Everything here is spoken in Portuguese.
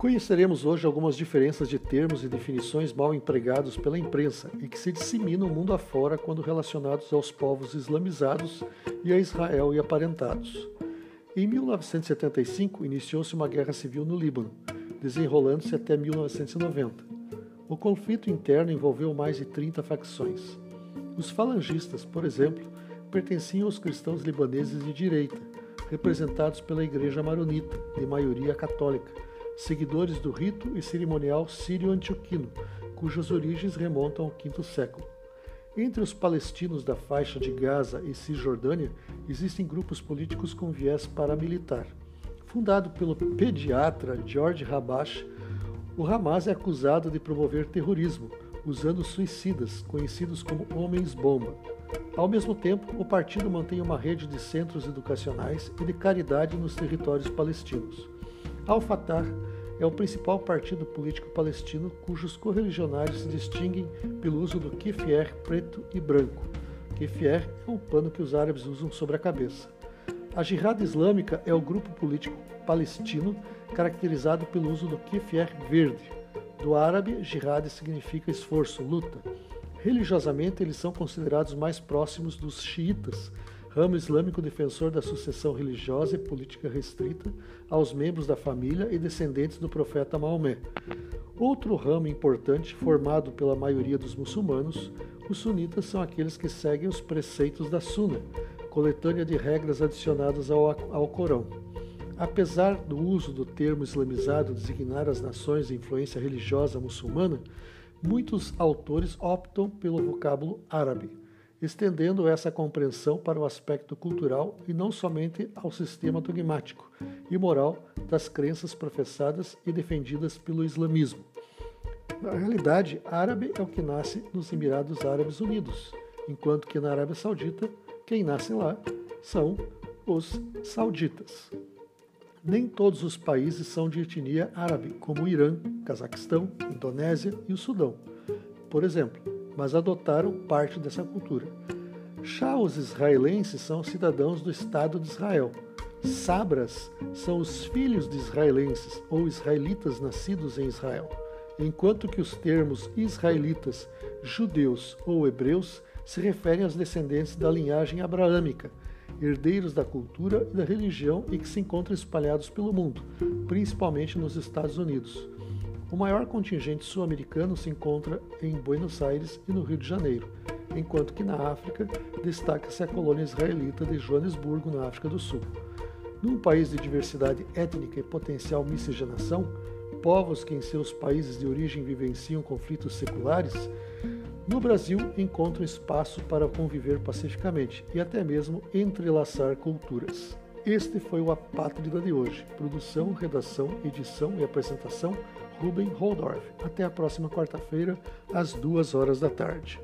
Conheceremos hoje algumas diferenças de termos e definições mal empregados pela imprensa e que se disseminam mundo afora quando relacionados aos povos islamizados e a Israel e aparentados. Em 1975, iniciou-se uma guerra civil no Líbano, desenrolando-se até 1990. O conflito interno envolveu mais de 30 facções. Os falangistas, por exemplo, pertenciam aos cristãos libaneses de direita, representados pela Igreja Maronita, de maioria católica, seguidores do rito e cerimonial sírio-antioquino, cujas origens remontam ao V século. Entre os palestinos da faixa de Gaza e Cisjordânia existem grupos políticos com viés paramilitar. Fundado pelo pediatra George Habash, o Hamas é acusado de promover terrorismo, usando suicidas, conhecidos como homens-bomba. Ao mesmo tempo, o partido mantém uma rede de centros educacionais e de caridade nos territórios palestinos. Al-Fatah é o principal partido político palestino cujos correligionários se distinguem pelo uso do kefir preto e branco. Kefir é um pano que os árabes usam sobre a cabeça. A Jihad Islâmica é o grupo político palestino caracterizado pelo uso do kefir verde. Do árabe, jihad significa esforço, luta. Religiosamente, eles são considerados mais próximos dos xiitas, ramo islâmico defensor da sucessão religiosa e política restrita aos membros da família e descendentes do profeta Maomé. Outro ramo importante, formado pela maioria dos muçulmanos, os sunitas são aqueles que seguem os preceitos da Sunna, coletânea de regras adicionadas ao, ao Corão. Apesar do uso do termo islamizado designar as nações de influência religiosa muçulmana, muitos autores optam pelo vocábulo árabe estendendo essa compreensão para o aspecto cultural e não somente ao sistema dogmático e moral das crenças professadas e defendidas pelo islamismo. Na realidade, árabe é o que nasce nos Emirados Árabes Unidos, enquanto que na Arábia Saudita, quem nasce lá são os sauditas. Nem todos os países são de etnia árabe, como o Irã, Cazaquistão, Indonésia e o Sudão. Por exemplo, mas adotaram parte dessa cultura. Já os israelenses são cidadãos do Estado de Israel. Sabras são os filhos de israelenses ou israelitas nascidos em Israel, enquanto que os termos israelitas, judeus ou hebreus se referem aos descendentes da linhagem abraâmica, herdeiros da cultura e da religião e que se encontram espalhados pelo mundo, principalmente nos Estados Unidos. O maior contingente sul-americano se encontra em Buenos Aires e no Rio de Janeiro, enquanto que na África destaca-se a colônia israelita de Joanesburgo, na África do Sul. Num país de diversidade étnica e potencial miscigenação, povos que em seus países de origem vivenciam conflitos seculares, no Brasil encontram espaço para conviver pacificamente e até mesmo entrelaçar culturas. Este foi o Apátrida de hoje. Produção, redação, edição e apresentação Ruben Holdorf. Até a próxima quarta-feira, às duas horas da tarde.